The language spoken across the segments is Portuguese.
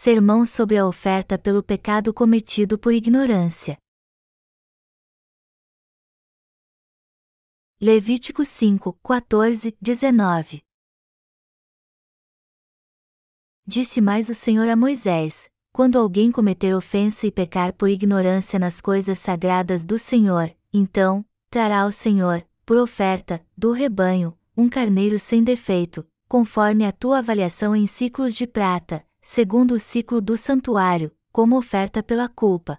Sermão sobre a oferta pelo pecado cometido por ignorância. Levítico 5, 14, 19 Disse mais o Senhor a Moisés: Quando alguém cometer ofensa e pecar por ignorância nas coisas sagradas do Senhor, então, trará ao Senhor, por oferta, do rebanho, um carneiro sem defeito, conforme a tua avaliação em ciclos de prata, segundo o ciclo do santuário, como oferta pela culpa.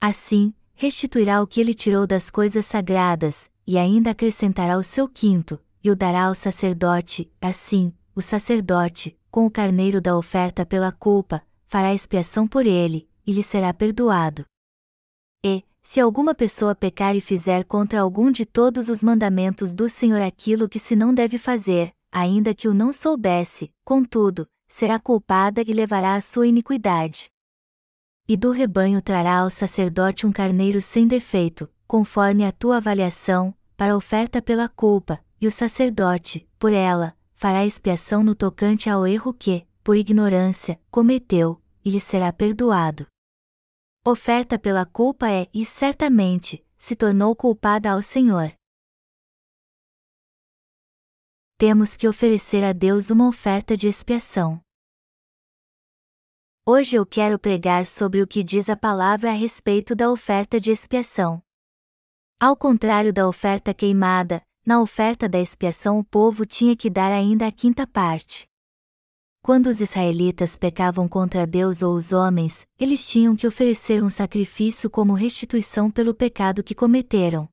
Assim, restituirá o que ele tirou das coisas sagradas, e ainda acrescentará o seu quinto, e o dará ao sacerdote, assim, o sacerdote, com o carneiro da oferta pela culpa, fará expiação por ele, e lhe será perdoado. E, se alguma pessoa pecar e fizer contra algum de todos os mandamentos do Senhor aquilo que se não deve fazer, ainda que o não soubesse, contudo, será culpada e levará a sua iniquidade. E do rebanho trará ao sacerdote um carneiro sem defeito, conforme a tua avaliação, para oferta pela culpa, e o sacerdote, por ela, fará expiação no tocante ao erro que, por ignorância, cometeu, e lhe será perdoado. Oferta pela culpa é, e certamente, se tornou culpada ao Senhor. Temos que oferecer a Deus uma oferta de expiação. Hoje eu quero pregar sobre o que diz a palavra a respeito da oferta de expiação. Ao contrário da oferta queimada, na oferta da expiação o povo tinha que dar ainda a quinta parte. Quando os israelitas pecavam contra Deus ou os homens, eles tinham que oferecer um sacrifício como restituição pelo pecado que cometeram.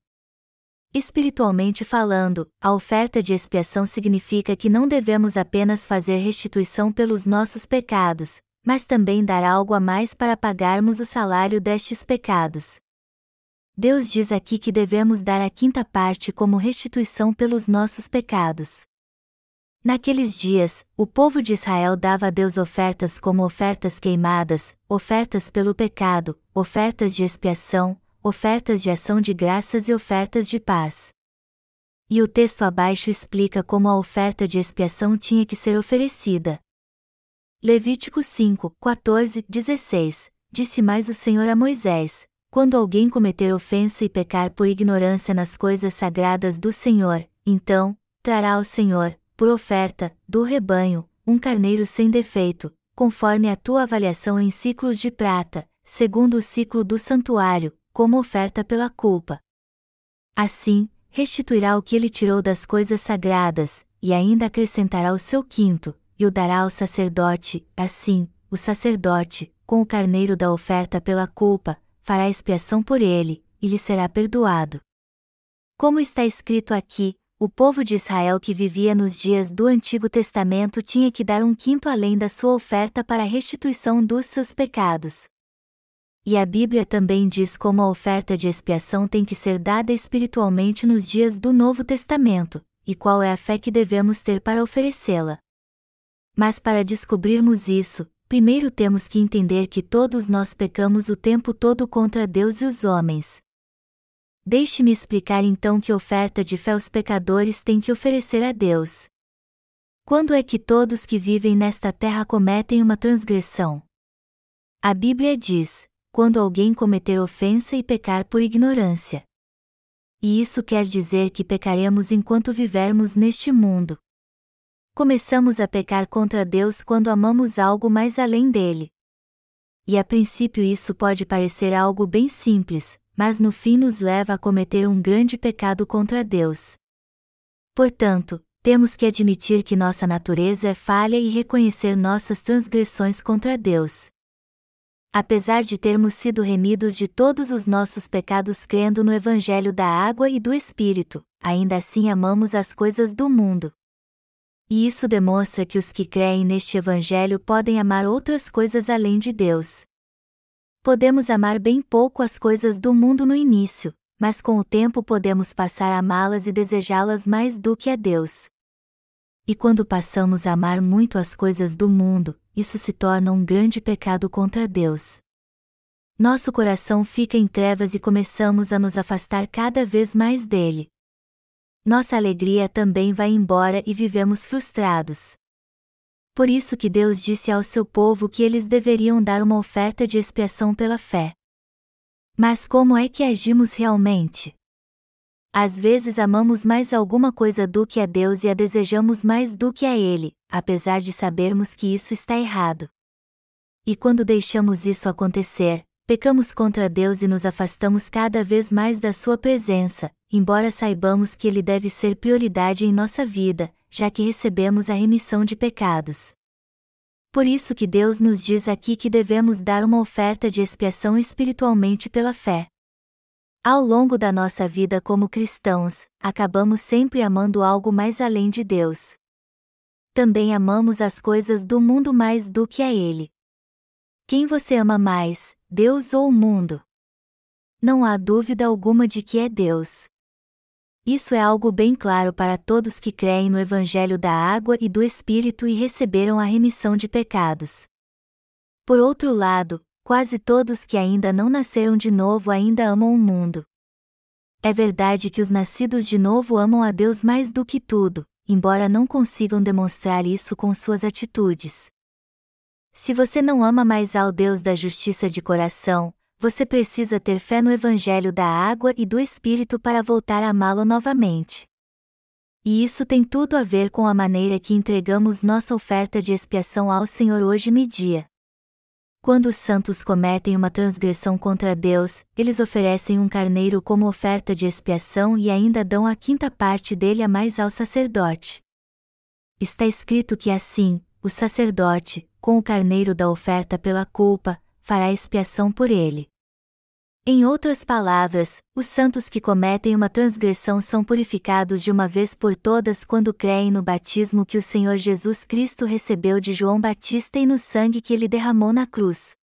Espiritualmente falando, a oferta de expiação significa que não devemos apenas fazer restituição pelos nossos pecados, mas também dar algo a mais para pagarmos o salário destes pecados. Deus diz aqui que devemos dar a quinta parte como restituição pelos nossos pecados. Naqueles dias, o povo de Israel dava a Deus ofertas como ofertas queimadas, ofertas pelo pecado, ofertas de expiação, ofertas de ação de graças e ofertas de paz. E o texto abaixo explica como a oferta de expiação tinha que ser oferecida. Levítico 5, 14, 16 Disse mais o Senhor a Moisés: Quando alguém cometer ofensa e pecar por ignorância nas coisas sagradas do Senhor, então, trará ao Senhor, por oferta, do rebanho, um carneiro sem defeito, conforme a tua avaliação em ciclos de prata, segundo o ciclo do santuário, como oferta pela culpa. Assim, restituirá o que ele tirou das coisas sagradas, e ainda acrescentará o seu quinto, e o dará ao sacerdote, assim, o sacerdote, com o carneiro da oferta pela culpa, fará expiação por ele, e lhe será perdoado. Como está escrito aqui, o povo de Israel que vivia nos dias do Antigo Testamento tinha que dar um quinto além da sua oferta para a restituição dos seus pecados. E a Bíblia também diz como a oferta de expiação tem que ser dada espiritualmente nos dias do Novo Testamento, e qual é a fé que devemos ter para oferecê-la. Mas para descobrirmos isso, primeiro temos que entender que todos nós pecamos o tempo todo contra Deus e os homens. Deixe-me explicar então que oferta de fé os pecadores têm que oferecer a Deus. Quando é que todos que vivem nesta terra cometem uma transgressão? A Bíblia diz: quando alguém cometer ofensa e pecar por ignorância. E isso quer dizer que pecaremos enquanto vivermos neste mundo. Começamos a pecar contra Deus quando amamos algo mais além dele. E a princípio isso pode parecer algo bem simples, mas no fim nos leva a cometer um grande pecado contra Deus. Portanto, temos que admitir que nossa natureza é falha e reconhecer nossas transgressões contra Deus. Apesar de termos sido remidos de todos os nossos pecados crendo no Evangelho da água e do Espírito, ainda assim amamos as coisas do mundo. E isso demonstra que os que creem neste Evangelho podem amar outras coisas além de Deus. Podemos amar bem pouco as coisas do mundo no início, mas com o tempo podemos passar a amá-las e desejá-las mais do que a Deus. E quando passamos a amar muito as coisas do mundo, isso se torna um grande pecado contra Deus. Nosso coração fica em trevas e começamos a nos afastar cada vez mais dele nossa alegria também vai embora e vivemos frustrados. Por isso que Deus disse ao seu povo que eles deveriam dar uma oferta de expiação pela fé. Mas como é que agimos realmente? Às vezes amamos mais alguma coisa do que a Deus e a desejamos mais do que a Ele, apesar de sabermos que isso está errado. E quando deixamos isso acontecer, pecamos contra Deus e nos afastamos cada vez mais da Sua presença, embora saibamos que Ele deve ser prioridade em nossa vida, já que recebemos a remissão de pecados. Por isso que Deus nos diz aqui que devemos dar uma oferta de expiação espiritualmente pela fé. Ao longo da nossa vida como cristãos, acabamos sempre amando algo mais além de Deus. Também amamos as coisas do mundo mais do que a Ele. Quem você ama mais, Deus ou o mundo? Não há dúvida alguma de que é Deus. Isso é algo bem claro para todos que creem no Evangelho da Água e do Espírito e receberam a remissão de pecados. Por outro lado, quase todos que ainda não nasceram de novo ainda amam o mundo. É verdade que os nascidos de novo amam a Deus mais do que tudo, embora não consigam demonstrar isso com suas atitudes. Se você não ama mais ao Deus da justiça de coração, você precisa ter fé no Evangelho da água e do Espírito para voltar a amá-lo novamente. E isso tem tudo a ver com a maneira que entregamos nossa oferta de expiação ao Senhor hoje e dia. Quando os santos cometem uma transgressão contra Deus, eles oferecem um carneiro como oferta de expiação e ainda dão a quinta parte dele a mais ao sacerdote. Está escrito que assim, o sacerdote, com o carneiro da oferta pela culpa, fará expiação por ele. Em outras palavras, os santos que cometem uma transgressão são purificados de uma vez por todas quando creem no batismo que o Senhor Jesus Cristo recebeu de João Batista e no sangue que ele derramou na cruz.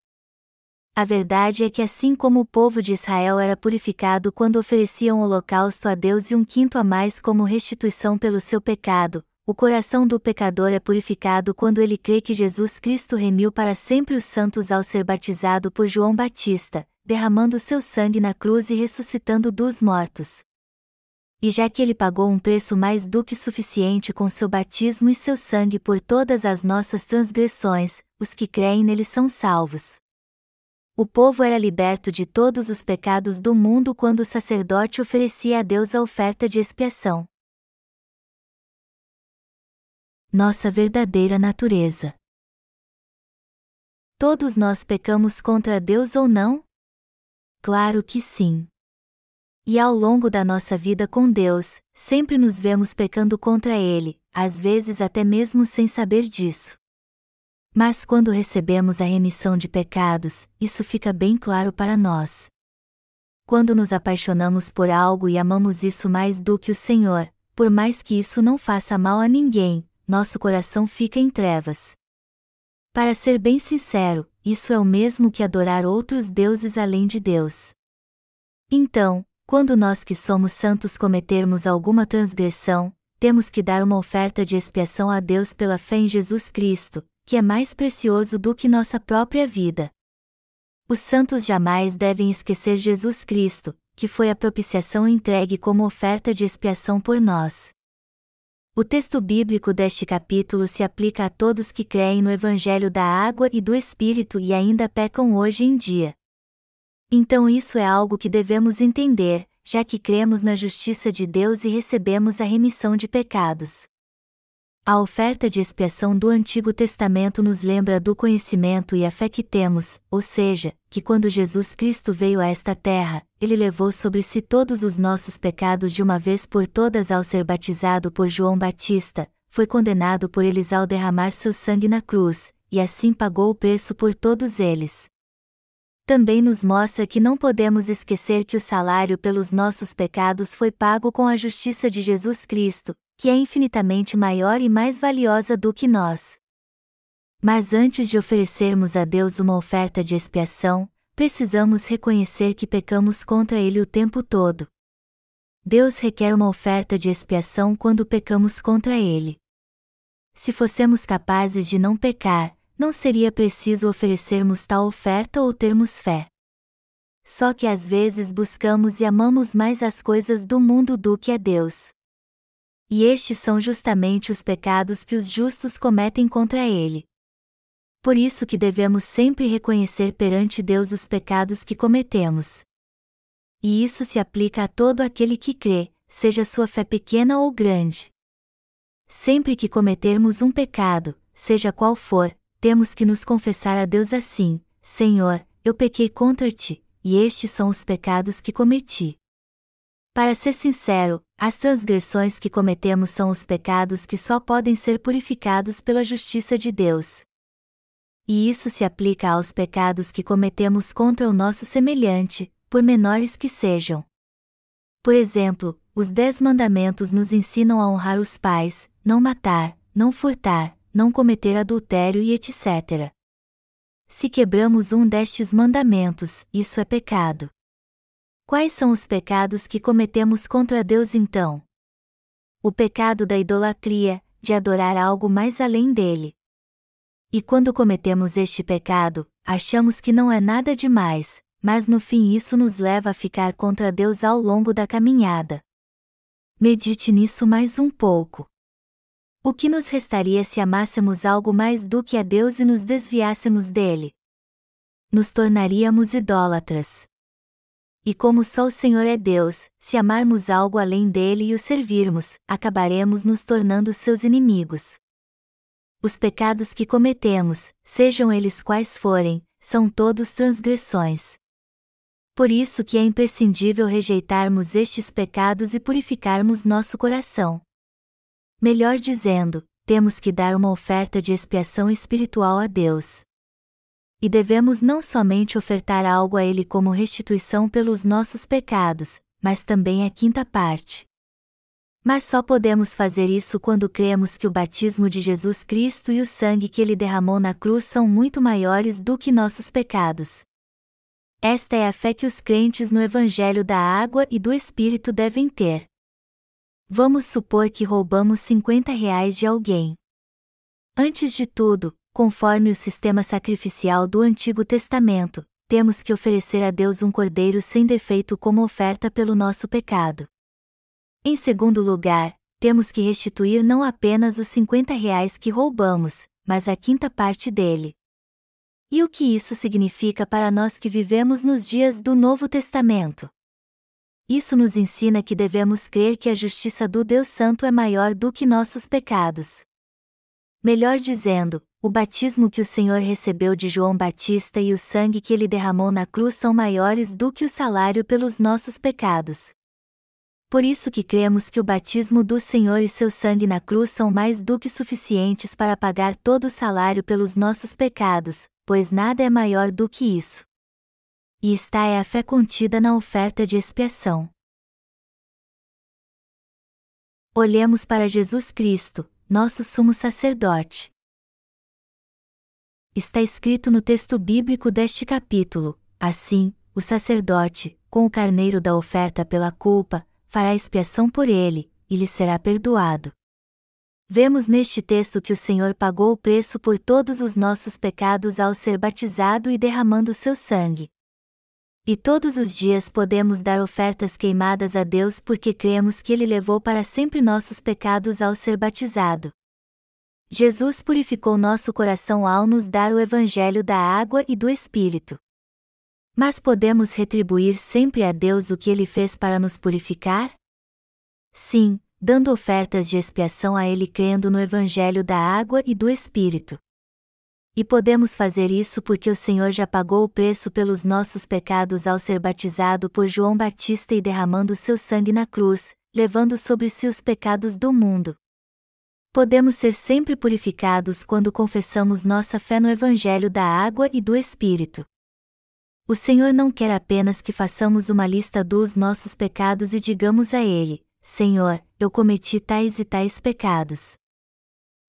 A verdade é que, assim como o povo de Israel era purificado quando oferecia um holocausto a Deus e um quinto a mais como restituição pelo seu pecado, o coração do pecador é purificado quando ele crê que Jesus Cristo remiu para sempre os santos ao ser batizado por João Batista, derramando seu sangue na cruz e ressuscitando dos mortos. E já que ele pagou um preço mais do que suficiente com seu batismo e seu sangue por todas as nossas transgressões, os que creem nele são salvos. O povo era liberto de todos os pecados do mundo quando o sacerdote oferecia a Deus a oferta de expiação. Nossa verdadeira natureza. Todos nós pecamos contra Deus ou não? Claro que sim. E ao longo da nossa vida com Deus, sempre nos vemos pecando contra Ele, às vezes até mesmo sem saber disso. Mas quando recebemos a remissão de pecados, isso fica bem claro para nós. Quando nos apaixonamos por algo e amamos isso mais do que o Senhor, por mais que isso não faça mal a ninguém, nosso coração fica em trevas. Para ser bem sincero, isso é o mesmo que adorar outros deuses além de Deus. Então, quando nós que somos santos cometermos alguma transgressão, temos que dar uma oferta de expiação a Deus pela fé em Jesus Cristo, que é mais precioso do que nossa própria vida. Os santos jamais devem esquecer Jesus Cristo, que foi a propiciação entregue como oferta de expiação por nós. O texto bíblico deste capítulo se aplica a todos que creem no Evangelho da água e do Espírito e ainda pecam hoje em dia. Então isso é algo que devemos entender, já que cremos na justiça de Deus e recebemos a remissão de pecados. A oferta de expiação do Antigo Testamento nos lembra do conhecimento e a fé que temos, ou seja, que quando Jesus Cristo veio a esta terra, ele levou sobre si todos os nossos pecados de uma vez por todas ao ser batizado por João Batista, foi condenado por eles ao derramar seu sangue na cruz, e assim pagou o preço por todos eles. Também nos mostra que não podemos esquecer que o salário pelos nossos pecados foi pago com a justiça de Jesus Cristo, que é infinitamente maior e mais valiosa do que nós. Mas antes de oferecermos a Deus uma oferta de expiação, precisamos reconhecer que pecamos contra Ele o tempo todo. Deus requer uma oferta de expiação quando pecamos contra Ele. Se fossemos capazes de não pecar, não seria preciso oferecermos tal oferta ou termos fé. Só que às vezes buscamos e amamos mais as coisas do mundo do que a Deus. E estes são justamente os pecados que os justos cometem contra ele. Por isso que devemos sempre reconhecer perante Deus os pecados que cometemos. E isso se aplica a todo aquele que crê, seja sua fé pequena ou grande. Sempre que cometermos um pecado, seja qual for, temos que nos confessar a Deus assim: Senhor, eu pequei contra ti, e estes são os pecados que cometi. Para ser sincero, as transgressões que cometemos são os pecados que só podem ser purificados pela justiça de Deus. E isso se aplica aos pecados que cometemos contra o nosso semelhante, por menores que sejam. Por exemplo, os Dez Mandamentos nos ensinam a honrar os pais, não matar, não furtar, não cometer adultério e etc. Se quebramos um destes mandamentos, isso é pecado. Quais são os pecados que cometemos contra Deus então? O pecado da idolatria, de adorar algo mais além dele. E quando cometemos este pecado, achamos que não é nada demais, mas no fim isso nos leva a ficar contra Deus ao longo da caminhada. Medite nisso mais um pouco. O que nos restaria se amássemos algo mais do que a Deus e nos desviássemos dele? Nos tornaríamos idólatras. E como só o Senhor é Deus, se amarmos algo além dele e o servirmos, acabaremos nos tornando seus inimigos. Os pecados que cometemos, sejam eles quais forem, são todos transgressões. Por isso que é imprescindível rejeitarmos estes pecados e purificarmos nosso coração. Melhor dizendo, temos que dar uma oferta de expiação espiritual a Deus. E devemos não somente ofertar algo a Ele como restituição pelos nossos pecados, mas também a quinta parte. Mas só podemos fazer isso quando cremos que o batismo de Jesus Cristo e o sangue que ele derramou na cruz são muito maiores do que nossos pecados. Esta é a fé que os crentes no Evangelho da Água e do Espírito devem ter. Vamos supor que roubamos 50 reais de alguém. Antes de tudo, conforme o sistema sacrificial do Antigo Testamento, temos que oferecer a Deus um cordeiro sem defeito como oferta pelo nosso pecado. Em segundo lugar, temos que restituir não apenas os 50 reais que roubamos, mas a quinta parte dele. E o que isso significa para nós que vivemos nos dias do Novo Testamento? Isso nos ensina que devemos crer que a justiça do Deus Santo é maior do que nossos pecados. Melhor dizendo, o batismo que o Senhor recebeu de João Batista e o sangue que ele derramou na cruz são maiores do que o salário pelos nossos pecados. Por isso que cremos que o batismo do Senhor e seu sangue na cruz são mais do que suficientes para pagar todo o salário pelos nossos pecados, pois nada é maior do que isso. E está é a fé contida na oferta de expiação. Olhemos para Jesus Cristo, nosso sumo sacerdote. Está escrito no texto bíblico deste capítulo: assim, o sacerdote, com o carneiro da oferta pela culpa, fará expiação por ele, e lhe será perdoado. Vemos neste texto que o Senhor pagou o preço por todos os nossos pecados ao ser batizado e derramando seu sangue. E todos os dias podemos dar ofertas queimadas a Deus porque cremos que Ele levou para sempre nossos pecados ao ser batizado. Jesus purificou nosso coração ao nos dar o Evangelho da água e do Espírito. Mas podemos retribuir sempre a Deus o que Ele fez para nos purificar? Sim, dando ofertas de expiação a Ele crendo no Evangelho da água e do Espírito. E podemos fazer isso porque o Senhor já pagou o preço pelos nossos pecados ao ser batizado por João Batista e derramando seu sangue na cruz, levando sobre si os pecados do mundo. Podemos ser sempre purificados quando confessamos nossa fé no Evangelho da água e do Espírito. O Senhor não quer apenas que façamos uma lista dos nossos pecados e digamos a Ele: Senhor, eu cometi tais e tais pecados.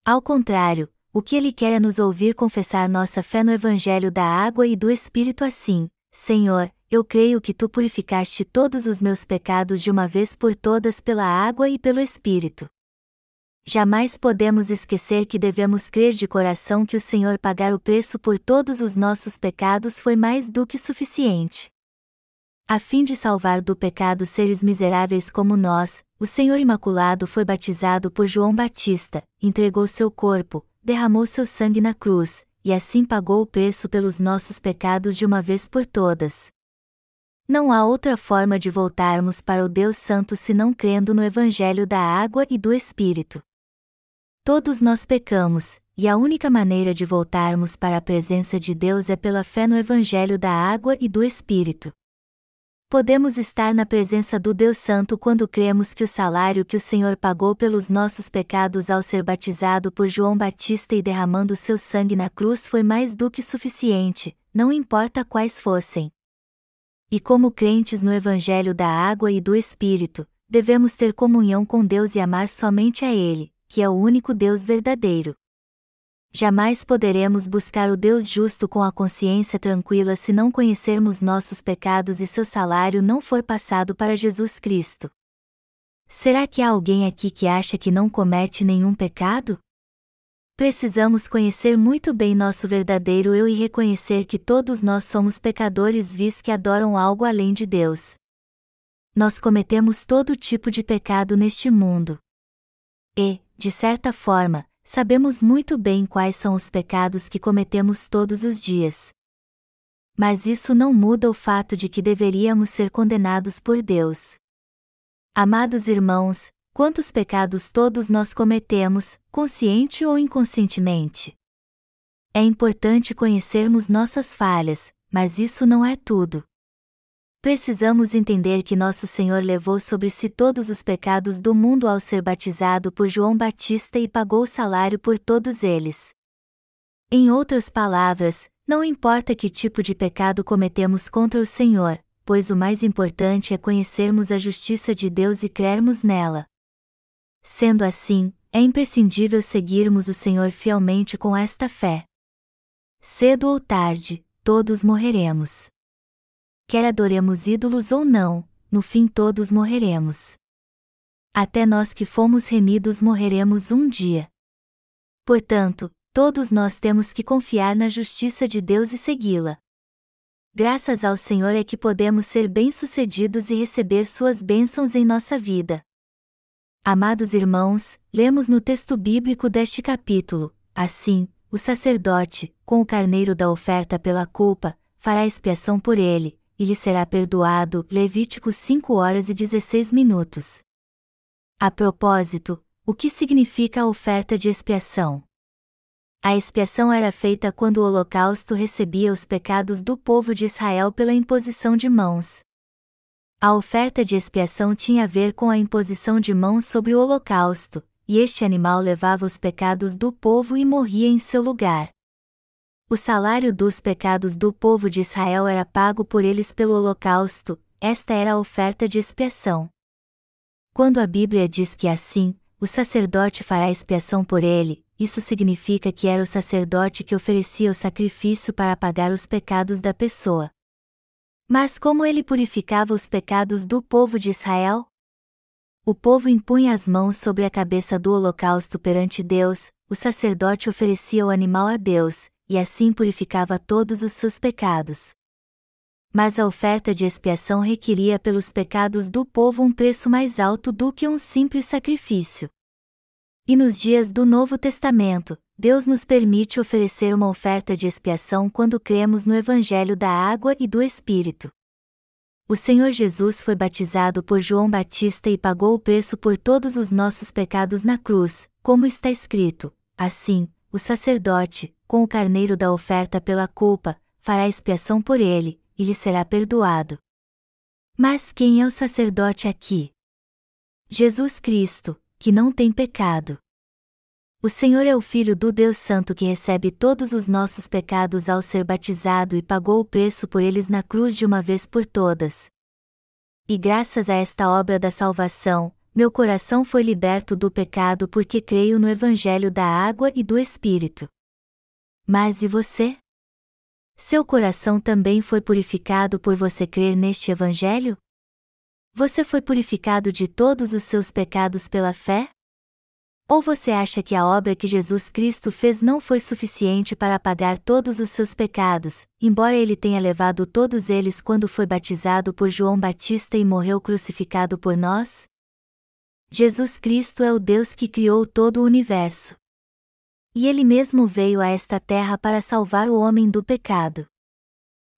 Ao contrário, o que Ele quer é nos ouvir confessar nossa fé no Evangelho da água e do Espírito assim: Senhor, eu creio que tu purificaste todos os meus pecados de uma vez por todas pela água e pelo Espírito. Jamais podemos esquecer que devemos crer de coração que o Senhor pagar o preço por todos os nossos pecados foi mais do que suficiente. A fim de salvar do pecado seres miseráveis como nós, o Senhor Imaculado foi batizado por João Batista, entregou seu corpo, derramou seu sangue na cruz, e assim pagou o preço pelos nossos pecados de uma vez por todas. Não há outra forma de voltarmos para o Deus Santo senão crendo no Evangelho da água e do Espírito. Todos nós pecamos, e a única maneira de voltarmos para a presença de Deus é pela fé no Evangelho da água e do Espírito. Podemos estar na presença do Deus Santo quando cremos que o salário que o Senhor pagou pelos nossos pecados ao ser batizado por João Batista e derramando seu sangue na cruz foi mais do que suficiente, não importa quais fossem. E como crentes no Evangelho da Água e do Espírito, devemos ter comunhão com Deus e amar somente a Ele, que é o único Deus verdadeiro. Jamais poderemos buscar o Deus justo com a consciência tranquila se não conhecermos nossos pecados e seu salário não for passado para Jesus Cristo. Será que há alguém aqui que acha que não comete nenhum pecado? Precisamos conhecer muito bem nosso verdadeiro eu e reconhecer que todos nós somos pecadores vis que adoram algo além de Deus. Nós cometemos todo tipo de pecado neste mundo. E, de certa forma, sabemos muito bem quais são os pecados que cometemos todos os dias. Mas isso não muda o fato de que deveríamos ser condenados por Deus. Amados irmãos, quantos pecados todos nós cometemos, consciente ou inconscientemente? É importante conhecermos nossas falhas, mas isso não é tudo. Precisamos entender que nosso Senhor levou sobre si todos os pecados do mundo ao ser batizado por João Batista e pagou o salário por todos eles. Em outras palavras, não importa que tipo de pecado cometemos contra o Senhor, pois o mais importante é conhecermos a justiça de Deus e crermos nela. Sendo assim, é imprescindível seguirmos o Senhor fielmente com esta fé. Cedo ou tarde, todos morreremos quer adoremos ídolos ou não, no fim todos morreremos. Até nós que fomos remidos morreremos um dia. Portanto, todos nós temos que confiar na justiça de Deus e segui-la. Graças ao Senhor é que podemos ser bem-sucedidos e receber suas bênçãos em nossa vida. Amados irmãos, lemos no texto bíblico deste capítulo: assim, o sacerdote, com o carneiro da oferta pela culpa, fará expiação por ele, e lhe será perdoado. Levítico 5 horas e 16 minutos. A propósito, o que significa a oferta de expiação? A expiação era feita quando o holocausto recebia os pecados do povo de Israel pela imposição de mãos. A oferta de expiação tinha a ver com a imposição de mãos sobre o holocausto, e este animal levava os pecados do povo e morria em seu lugar. O salário dos pecados do povo de Israel era pago por eles pelo holocausto, esta era a oferta de expiação. Quando a Bíblia diz que assim, o sacerdote fará expiação por ele, isso significa que era o sacerdote que oferecia o sacrifício para pagar os pecados da pessoa. Mas como ele purificava os pecados do povo de Israel? O povo impunha as mãos sobre a cabeça do holocausto perante Deus, o sacerdote oferecia o animal a Deus, e assim purificava todos os seus pecados. Mas a oferta de expiação requeria pelos pecados do povo um preço mais alto do que um simples sacrifício. E nos dias do Novo Testamento, Deus nos permite oferecer uma oferta de expiação quando cremos no Evangelho da Água e do Espírito. O Senhor Jesus foi batizado por João Batista e pagou o preço por todos os nossos pecados na cruz, como está escrito: assim, o sacerdote, com o carneiro da oferta pela culpa, fará expiação por ele, e lhe será perdoado. Mas quem é o sacerdote aqui? Jesus Cristo, que não tem pecado. O Senhor é o Filho do Deus Santo que recebe todos os nossos pecados ao ser batizado e pagou o preço por eles na cruz de uma vez por todas. E graças a esta obra da salvação, meu coração foi liberto do pecado porque creio no Evangelho da água e do Espírito. Mas e você? Seu coração também foi purificado por você crer neste Evangelho? Você foi purificado de todos os seus pecados pela fé? Ou você acha que a obra que Jesus Cristo fez não foi suficiente para apagar todos os seus pecados, embora ele tenha levado todos eles quando foi batizado por João Batista e morreu crucificado por nós? Jesus Cristo é o Deus que criou todo o universo. E Ele mesmo veio a esta terra para salvar o homem do pecado.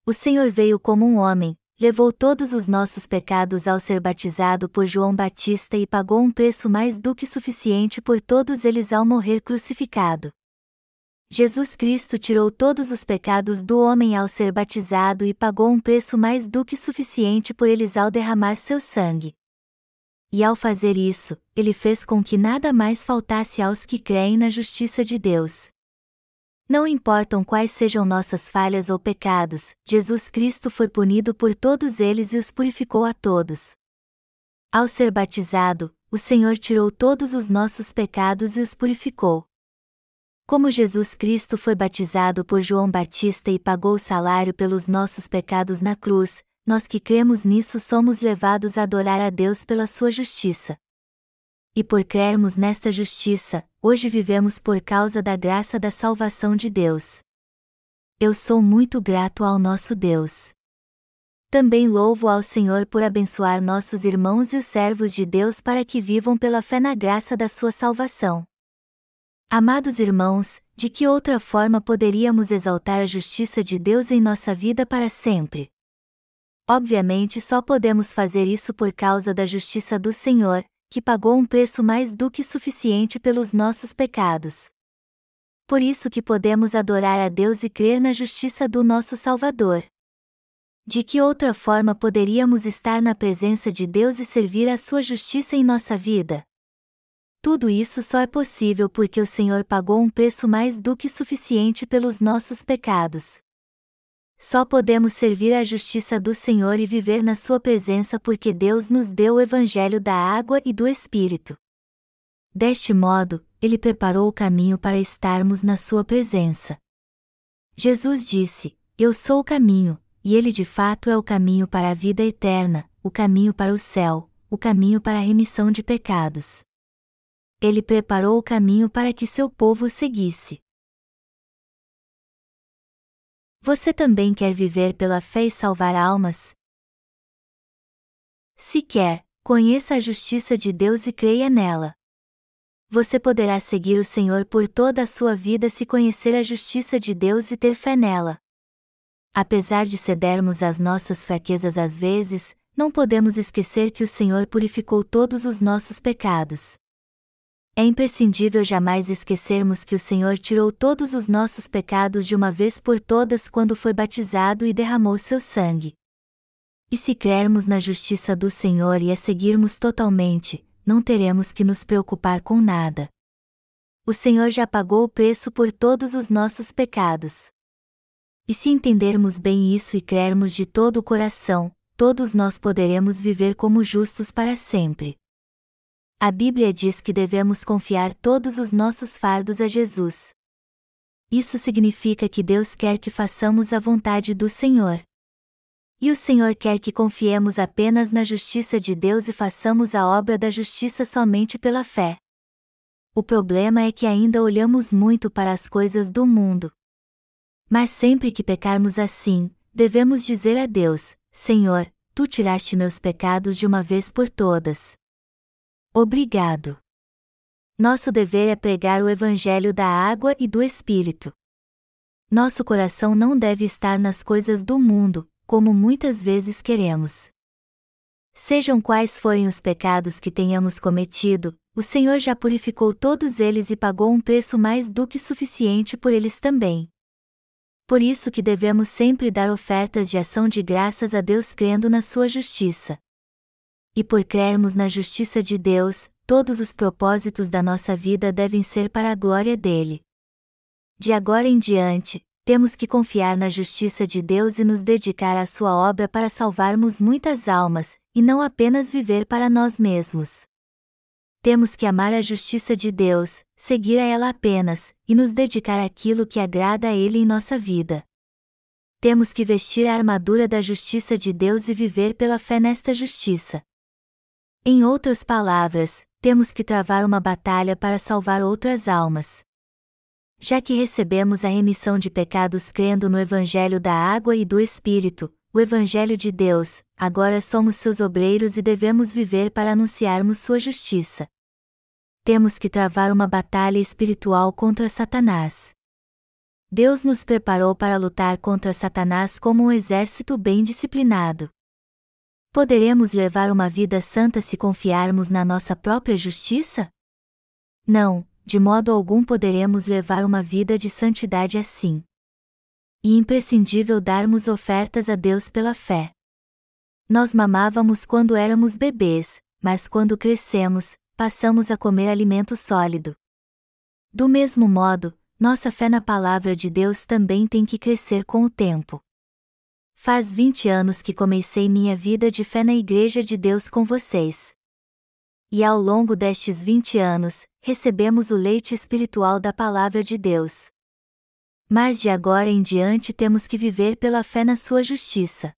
O Senhor veio como um homem, levou todos os nossos pecados ao ser batizado por João Batista e pagou um preço mais do que suficiente por todos eles ao morrer crucificado. Jesus Cristo tirou todos os pecados do homem ao ser batizado e pagou um preço mais do que suficiente por eles ao derramar seu sangue. E ao fazer isso, ele fez com que nada mais faltasse aos que creem na justiça de Deus. Não importam quais sejam nossas falhas ou pecados, Jesus Cristo foi punido por todos eles e os purificou a todos. Ao ser batizado, o Senhor tirou todos os nossos pecados e os purificou. Como Jesus Cristo foi batizado por João Batista e pagou o salário pelos nossos pecados na cruz, nós que cremos nisso somos levados a adorar a Deus pela sua justiça. E por crermos nesta justiça, hoje vivemos por causa da graça da salvação de Deus. Eu sou muito grato ao nosso Deus. Também louvo ao Senhor por abençoar nossos irmãos e os servos de Deus para que vivam pela fé na graça da sua salvação. Amados irmãos, de que outra forma poderíamos exaltar a justiça de Deus em nossa vida para sempre? Obviamente só podemos fazer isso por causa da justiça do Senhor, que pagou um preço mais do que suficiente pelos nossos pecados. Por isso que podemos adorar a Deus e crer na justiça do nosso Salvador. De que outra forma poderíamos estar na presença de Deus e servir a sua justiça em nossa vida? Tudo isso só é possível porque o Senhor pagou um preço mais do que suficiente pelos nossos pecados. Só podemos servir à justiça do Senhor e viver na Sua presença porque Deus nos deu o Evangelho da água e do Espírito. Deste modo, Ele preparou o caminho para estarmos na Sua presença. Jesus disse: Eu sou o caminho, e Ele de fato é o caminho para a vida eterna, o caminho para o céu, o caminho para a remissão de pecados ele preparou o caminho para que seu povo seguisse. Você também quer viver pela fé e salvar almas? Se quer, conheça a justiça de Deus e creia nela. Você poderá seguir o Senhor por toda a sua vida se conhecer a justiça de Deus e ter fé nela. Apesar de cedermos às nossas fraquezas às vezes, não podemos esquecer que o Senhor purificou todos os nossos pecados. É imprescindível jamais esquecermos que o Senhor tirou todos os nossos pecados de uma vez por todas quando foi batizado e derramou seu sangue. E se crermos na justiça do Senhor e a seguirmos totalmente, não teremos que nos preocupar com nada. O Senhor já pagou o preço por todos os nossos pecados. E se entendermos bem isso e crermos de todo o coração, todos nós poderemos viver como justos para sempre. A Bíblia diz que devemos confiar todos os nossos fardos a Jesus. Isso significa que Deus quer que façamos a vontade do Senhor. E o Senhor quer que confiemos apenas na justiça de Deus e façamos a obra da justiça somente pela fé. O problema é que ainda olhamos muito para as coisas do mundo. Mas sempre que pecarmos assim, devemos dizer a Deus: Senhor, tu tiraste meus pecados de uma vez por todas. Obrigado. Nosso dever é pregar o Evangelho da água e do Espírito. Nosso coração não deve estar nas coisas do mundo, como muitas vezes queremos. Sejam quais forem os pecados que tenhamos cometido, o Senhor já purificou todos eles e pagou um preço mais do que suficiente por eles também. Por isso que devemos sempre dar ofertas de ação de graças a Deus crendo na sua justiça e por crermos na justiça de Deus, todos os propósitos da nossa vida devem ser para a glória dele. De agora em diante, temos que confiar na justiça de Deus e nos dedicar à sua obra para salvarmos muitas almas, e não apenas viver para nós mesmos. Temos que amar a justiça de Deus, seguir a ela apenas, e nos dedicar àquilo que agrada a Ele em nossa vida. Temos que vestir a armadura da justiça de Deus e viver pela fé nesta justiça. Em outras palavras, temos que travar uma batalha para salvar outras almas. Já que recebemos a remissão de pecados crendo no Evangelho da água e do Espírito, o Evangelho de Deus, agora somos seus obreiros e devemos viver para anunciarmos sua justiça. Temos que travar uma batalha espiritual contra Satanás. Deus nos preparou para lutar contra Satanás como um exército bem disciplinado. Poderemos levar uma vida santa se confiarmos na nossa própria justiça? Não, de modo algum poderemos levar uma vida de santidade assim. E imprescindível darmos ofertas a Deus pela fé. Nós mamávamos quando éramos bebês, mas quando crescemos, passamos a comer alimento sólido. Do mesmo modo, nossa fé na palavra de Deus também tem que crescer com o tempo. Faz 20 anos que comecei minha vida de fé na Igreja de Deus com vocês. E ao longo destes 20 anos, recebemos o leite espiritual da palavra de Deus. Mas de agora em diante temos que viver pela fé na sua justiça.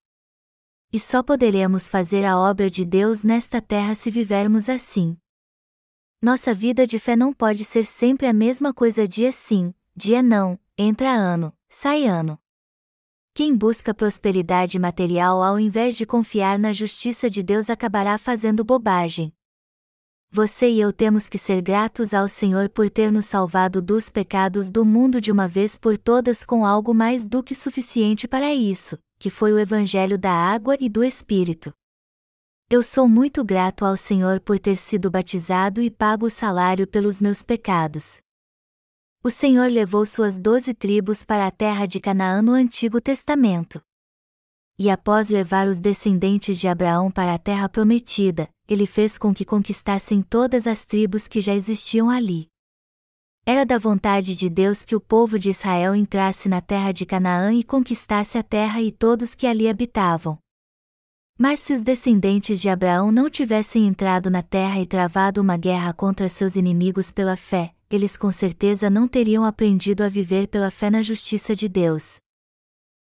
E só poderemos fazer a obra de Deus nesta terra se vivermos assim. Nossa vida de fé não pode ser sempre a mesma coisa dia sim, dia não, entra ano, sai ano. Quem busca prosperidade material ao invés de confiar na justiça de Deus acabará fazendo bobagem. Você e eu temos que ser gratos ao Senhor por ter nos salvado dos pecados do mundo de uma vez por todas com algo mais do que suficiente para isso, que foi o Evangelho da água e do Espírito. Eu sou muito grato ao Senhor por ter sido batizado e pago o salário pelos meus pecados. O Senhor levou suas doze tribos para a terra de Canaã no Antigo Testamento. E após levar os descendentes de Abraão para a terra prometida, ele fez com que conquistassem todas as tribos que já existiam ali. Era da vontade de Deus que o povo de Israel entrasse na terra de Canaã e conquistasse a terra e todos que ali habitavam. Mas se os descendentes de Abraão não tivessem entrado na terra e travado uma guerra contra seus inimigos pela fé, eles com certeza não teriam aprendido a viver pela fé na justiça de Deus.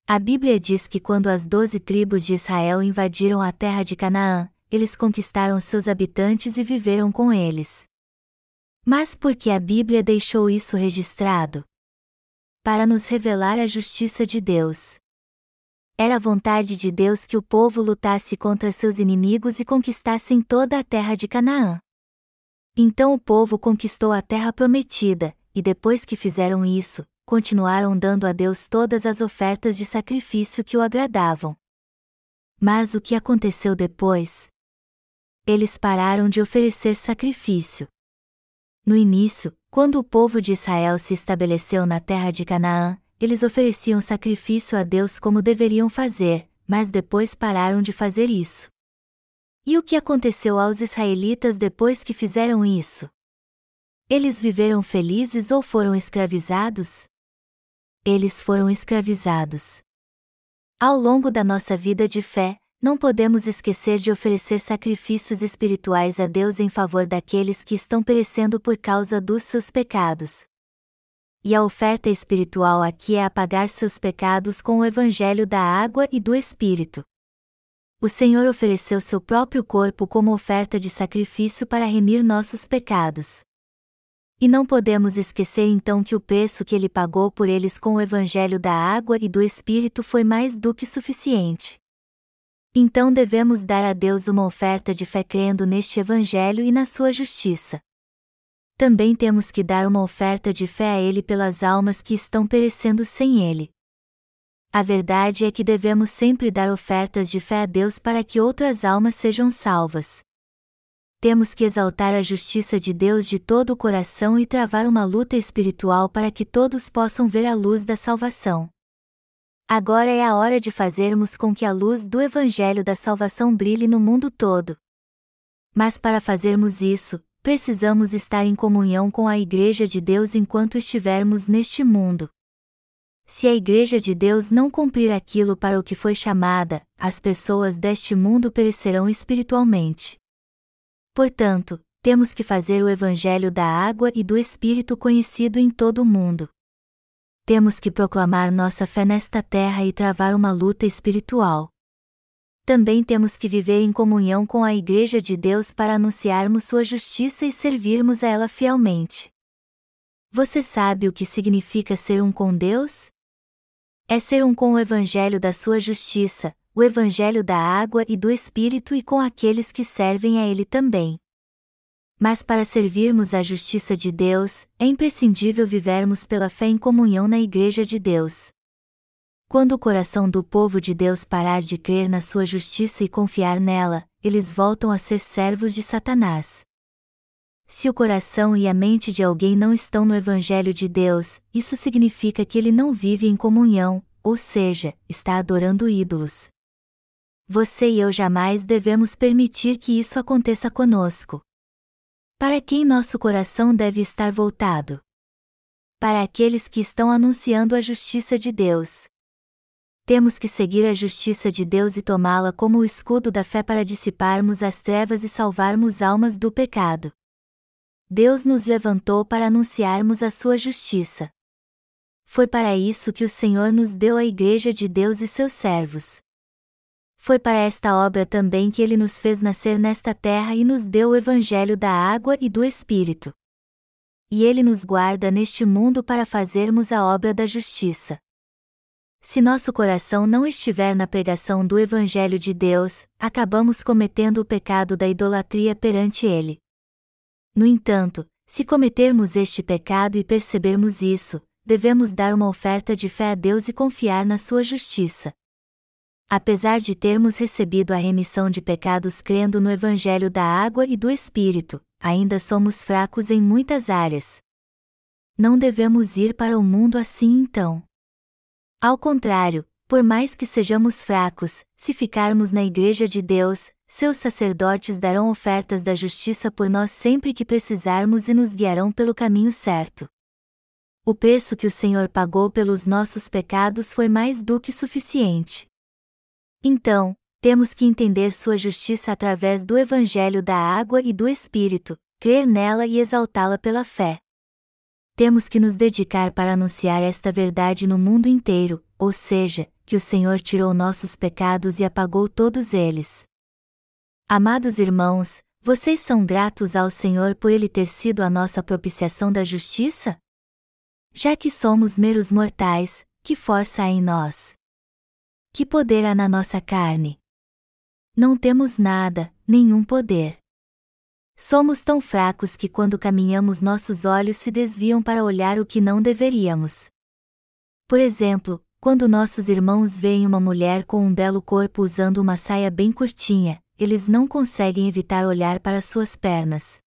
A Bíblia diz que quando as doze tribos de Israel invadiram a terra de Canaã, eles conquistaram seus habitantes e viveram com eles. Mas por que a Bíblia deixou isso registrado? Para nos revelar a justiça de Deus. Era vontade de Deus que o povo lutasse contra seus inimigos e conquistassem toda a terra de Canaã. Então o povo conquistou a terra prometida, e depois que fizeram isso, continuaram dando a Deus todas as ofertas de sacrifício que o agradavam. Mas o que aconteceu depois? Eles pararam de oferecer sacrifício. No início, quando o povo de Israel se estabeleceu na terra de Canaã, eles ofereciam sacrifício a Deus como deveriam fazer, mas depois pararam de fazer isso. E o que aconteceu aos israelitas depois que fizeram isso? Eles viveram felizes ou foram escravizados? Eles foram escravizados. Ao longo da nossa vida de fé, não podemos esquecer de oferecer sacrifícios espirituais a Deus em favor daqueles que estão perecendo por causa dos seus pecados, e a oferta espiritual aqui é apagar seus pecados com o evangelho da água e do Espírito. O Senhor ofereceu seu próprio corpo como oferta de sacrifício para remir nossos pecados. E não podemos esquecer então que o preço que ele pagou por eles com o evangelho da água e do Espírito foi mais do que suficiente. Então devemos dar a Deus uma oferta de fé crendo neste evangelho e na sua justiça também temos que dar uma oferta de fé a Ele pelas almas que estão perecendo sem Ele. A verdade é que devemos sempre dar ofertas de fé a Deus para que outras almas sejam salvas. Temos que exaltar a justiça de Deus de todo o coração e travar uma luta espiritual para que todos possam ver a luz da salvação. Agora é a hora de fazermos com que a luz do Evangelho da salvação brilhe no mundo todo. Mas para fazermos isso, precisamos estar em comunhão com a Igreja de Deus enquanto estivermos neste mundo. Se a Igreja de Deus não cumprir aquilo para o que foi chamada, as pessoas deste mundo perecerão espiritualmente. Portanto, temos que fazer o Evangelho da água e do Espírito conhecido em todo o mundo. Temos que proclamar nossa fé nesta terra e travar uma luta espiritual também temos que viver em comunhão com a Igreja de Deus para anunciarmos sua justiça e servirmos a ela fielmente. Você sabe o que significa ser um com Deus? É ser um com o Evangelho da sua justiça, o Evangelho da água e do Espírito e com aqueles que servem a Ele também. Mas para servirmos à justiça de Deus, é imprescindível vivermos pela fé em comunhão na Igreja de Deus. Quando o coração do povo de Deus parar de crer na sua justiça e confiar nela, eles voltam a ser servos de Satanás. Se o coração e a mente de alguém não estão no Evangelho de Deus, isso significa que ele não vive em comunhão, ou seja, está adorando ídolos. Você e eu jamais devemos permitir que isso aconteça conosco. Para quem nosso coração deve estar voltado? Para aqueles que estão anunciando a justiça de Deus. Temos que seguir a justiça de Deus e tomá-la como o escudo da fé para dissiparmos as trevas e salvarmos almas do pecado. Deus nos levantou para anunciarmos a sua justiça. Foi para isso que o Senhor nos deu a Igreja de Deus e seus servos. Foi para esta obra também que ele nos fez nascer nesta terra e nos deu o Evangelho da água e do Espírito. E ele nos guarda neste mundo para fazermos a obra da justiça. Se nosso coração não estiver na pregação do Evangelho de Deus, acabamos cometendo o pecado da idolatria perante Ele. No entanto, se cometermos este pecado e percebermos isso, devemos dar uma oferta de fé a Deus e confiar na Sua justiça. Apesar de termos recebido a remissão de pecados crendo no Evangelho da água e do Espírito, ainda somos fracos em muitas áreas. Não devemos ir para o mundo assim então. Ao contrário, por mais que sejamos fracos, se ficarmos na Igreja de Deus, seus sacerdotes darão ofertas da justiça por nós sempre que precisarmos e nos guiarão pelo caminho certo. O preço que o Senhor pagou pelos nossos pecados foi mais do que suficiente. Então, temos que entender sua justiça através do Evangelho da água e do Espírito, crer nela e exaltá-la pela fé. Temos que nos dedicar para anunciar esta verdade no mundo inteiro, ou seja, que o Senhor tirou nossos pecados e apagou todos eles. Amados irmãos, vocês são gratos ao Senhor por ele ter sido a nossa propiciação da justiça? Já que somos meros mortais, que força há em nós? Que poder há na nossa carne? Não temos nada, nenhum poder. Somos tão fracos que quando caminhamos nossos olhos se desviam para olhar o que não deveríamos. Por exemplo, quando nossos irmãos veem uma mulher com um belo corpo usando uma saia bem curtinha, eles não conseguem evitar olhar para suas pernas.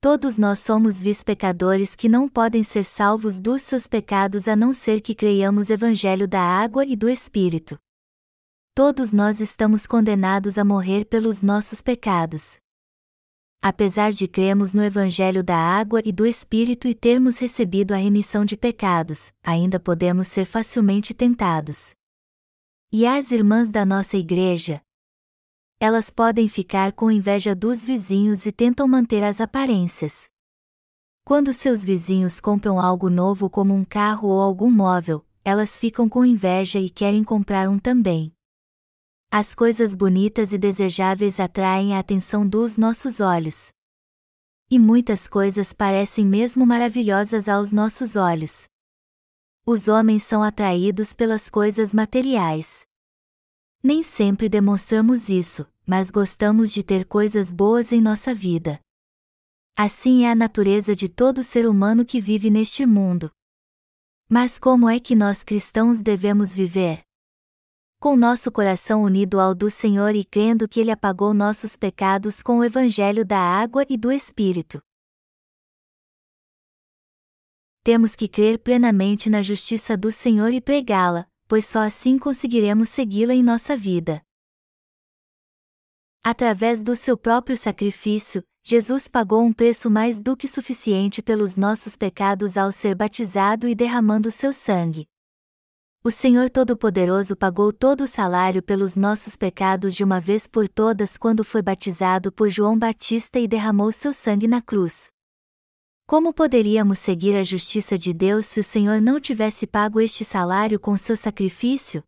Todos nós somos vis pecadores que não podem ser salvos dos seus pecados a não ser que creiamos Evangelho da água e do Espírito. Todos nós estamos condenados a morrer pelos nossos pecados. Apesar de cremos no Evangelho da água e do Espírito e termos recebido a remissão de pecados, ainda podemos ser facilmente tentados. E as irmãs da nossa igreja, elas podem ficar com inveja dos vizinhos e tentam manter as aparências. Quando seus vizinhos compram algo novo como um carro ou algum móvel, elas ficam com inveja e querem comprar um também. As coisas bonitas e desejáveis atraem a atenção dos nossos olhos. E muitas coisas parecem mesmo maravilhosas aos nossos olhos. Os homens são atraídos pelas coisas materiais. Nem sempre demonstramos isso, mas gostamos de ter coisas boas em nossa vida. Assim é a natureza de todo ser humano que vive neste mundo. Mas como é que nós cristãos devemos viver? Com nosso coração unido ao do Senhor e crendo que Ele apagou nossos pecados com o Evangelho da água e do Espírito. Temos que crer plenamente na justiça do Senhor e pregá-la, pois só assim conseguiremos segui-la em nossa vida. Através do seu próprio sacrifício, Jesus pagou um preço mais do que suficiente pelos nossos pecados ao ser batizado e derramando seu sangue. O Senhor Todo-Poderoso pagou todo o salário pelos nossos pecados de uma vez por todas quando foi batizado por João Batista e derramou seu sangue na cruz. Como poderíamos seguir a justiça de Deus se o Senhor não tivesse pago este salário com seu sacrifício?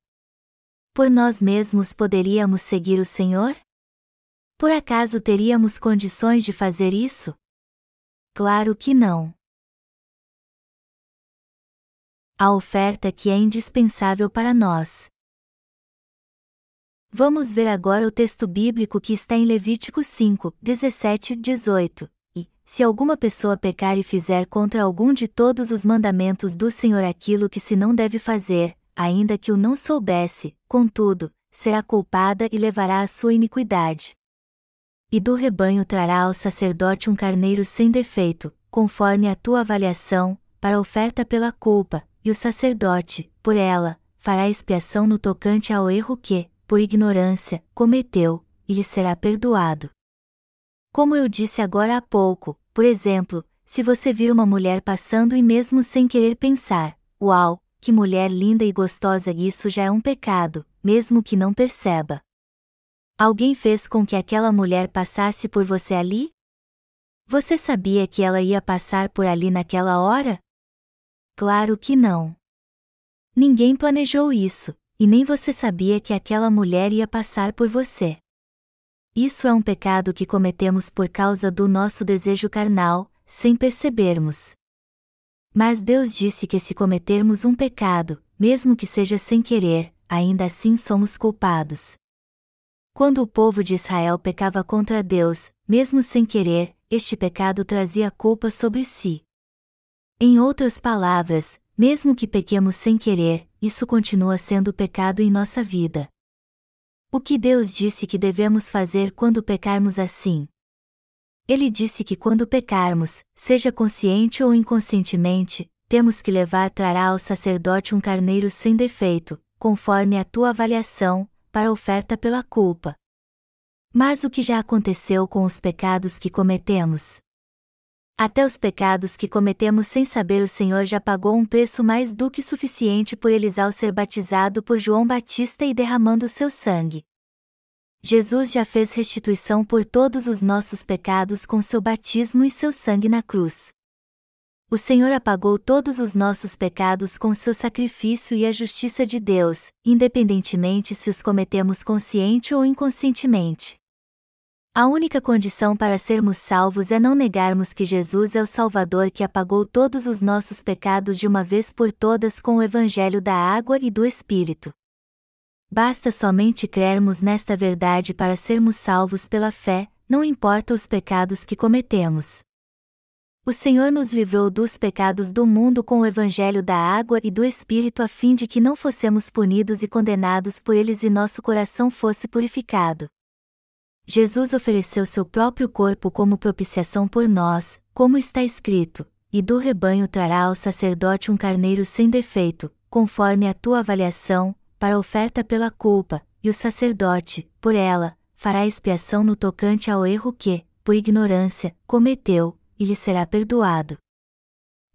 Por nós mesmos poderíamos seguir o Senhor? Por acaso teríamos condições de fazer isso? Claro que não. A oferta que é indispensável para nós. Vamos ver agora o texto bíblico que está em Levítico 5, 17 e 18. Se alguma pessoa pecar e fizer contra algum de todos os mandamentos do Senhor aquilo que se não deve fazer, ainda que o não soubesse, contudo, será culpada e levará a sua iniquidade. E do rebanho trará ao sacerdote um carneiro sem defeito, conforme a tua avaliação, para oferta pela culpa, e o sacerdote, por ela, fará expiação no tocante ao erro que, por ignorância, cometeu, e lhe será perdoado. Como eu disse agora há pouco, por exemplo, se você vir uma mulher passando e mesmo sem querer pensar, uau, que mulher linda e gostosa, isso já é um pecado, mesmo que não perceba. Alguém fez com que aquela mulher passasse por você ali? Você sabia que ela ia passar por ali naquela hora? Claro que não. Ninguém planejou isso, e nem você sabia que aquela mulher ia passar por você. Isso é um pecado que cometemos por causa do nosso desejo carnal, sem percebermos. Mas Deus disse que se cometermos um pecado, mesmo que seja sem querer, ainda assim somos culpados. Quando o povo de Israel pecava contra Deus, mesmo sem querer, este pecado trazia culpa sobre si. Em outras palavras, mesmo que pequemos sem querer, isso continua sendo pecado em nossa vida. O que Deus disse que devemos fazer quando pecarmos assim? Ele disse que quando pecarmos, seja consciente ou inconscientemente, temos que levar trará ao sacerdote um carneiro sem defeito, conforme a tua avaliação, para oferta pela culpa. Mas o que já aconteceu com os pecados que cometemos? Até os pecados que cometemos sem saber o Senhor já pagou um preço mais do que suficiente por eles ao ser batizado por João Batista e derramando seu sangue. Jesus já fez restituição por todos os nossos pecados com seu batismo e seu sangue na cruz. O Senhor apagou todos os nossos pecados com seu sacrifício e a justiça de Deus, independentemente se os cometemos consciente ou inconscientemente. A única condição para sermos salvos é não negarmos que Jesus é o Salvador que apagou todos os nossos pecados de uma vez por todas com o Evangelho da água e do Espírito. Basta somente crermos nesta verdade para sermos salvos pela fé, não importa os pecados que cometemos. O Senhor nos livrou dos pecados do mundo com o Evangelho da água e do Espírito a fim de que não fossemos punidos e condenados por eles e nosso coração fosse purificado. Jesus ofereceu seu próprio corpo como propiciação por nós, como está escrito: E do rebanho trará ao sacerdote um carneiro sem defeito, conforme a tua avaliação, para oferta pela culpa, e o sacerdote, por ela, fará expiação no tocante ao erro que, por ignorância, cometeu, e lhe será perdoado.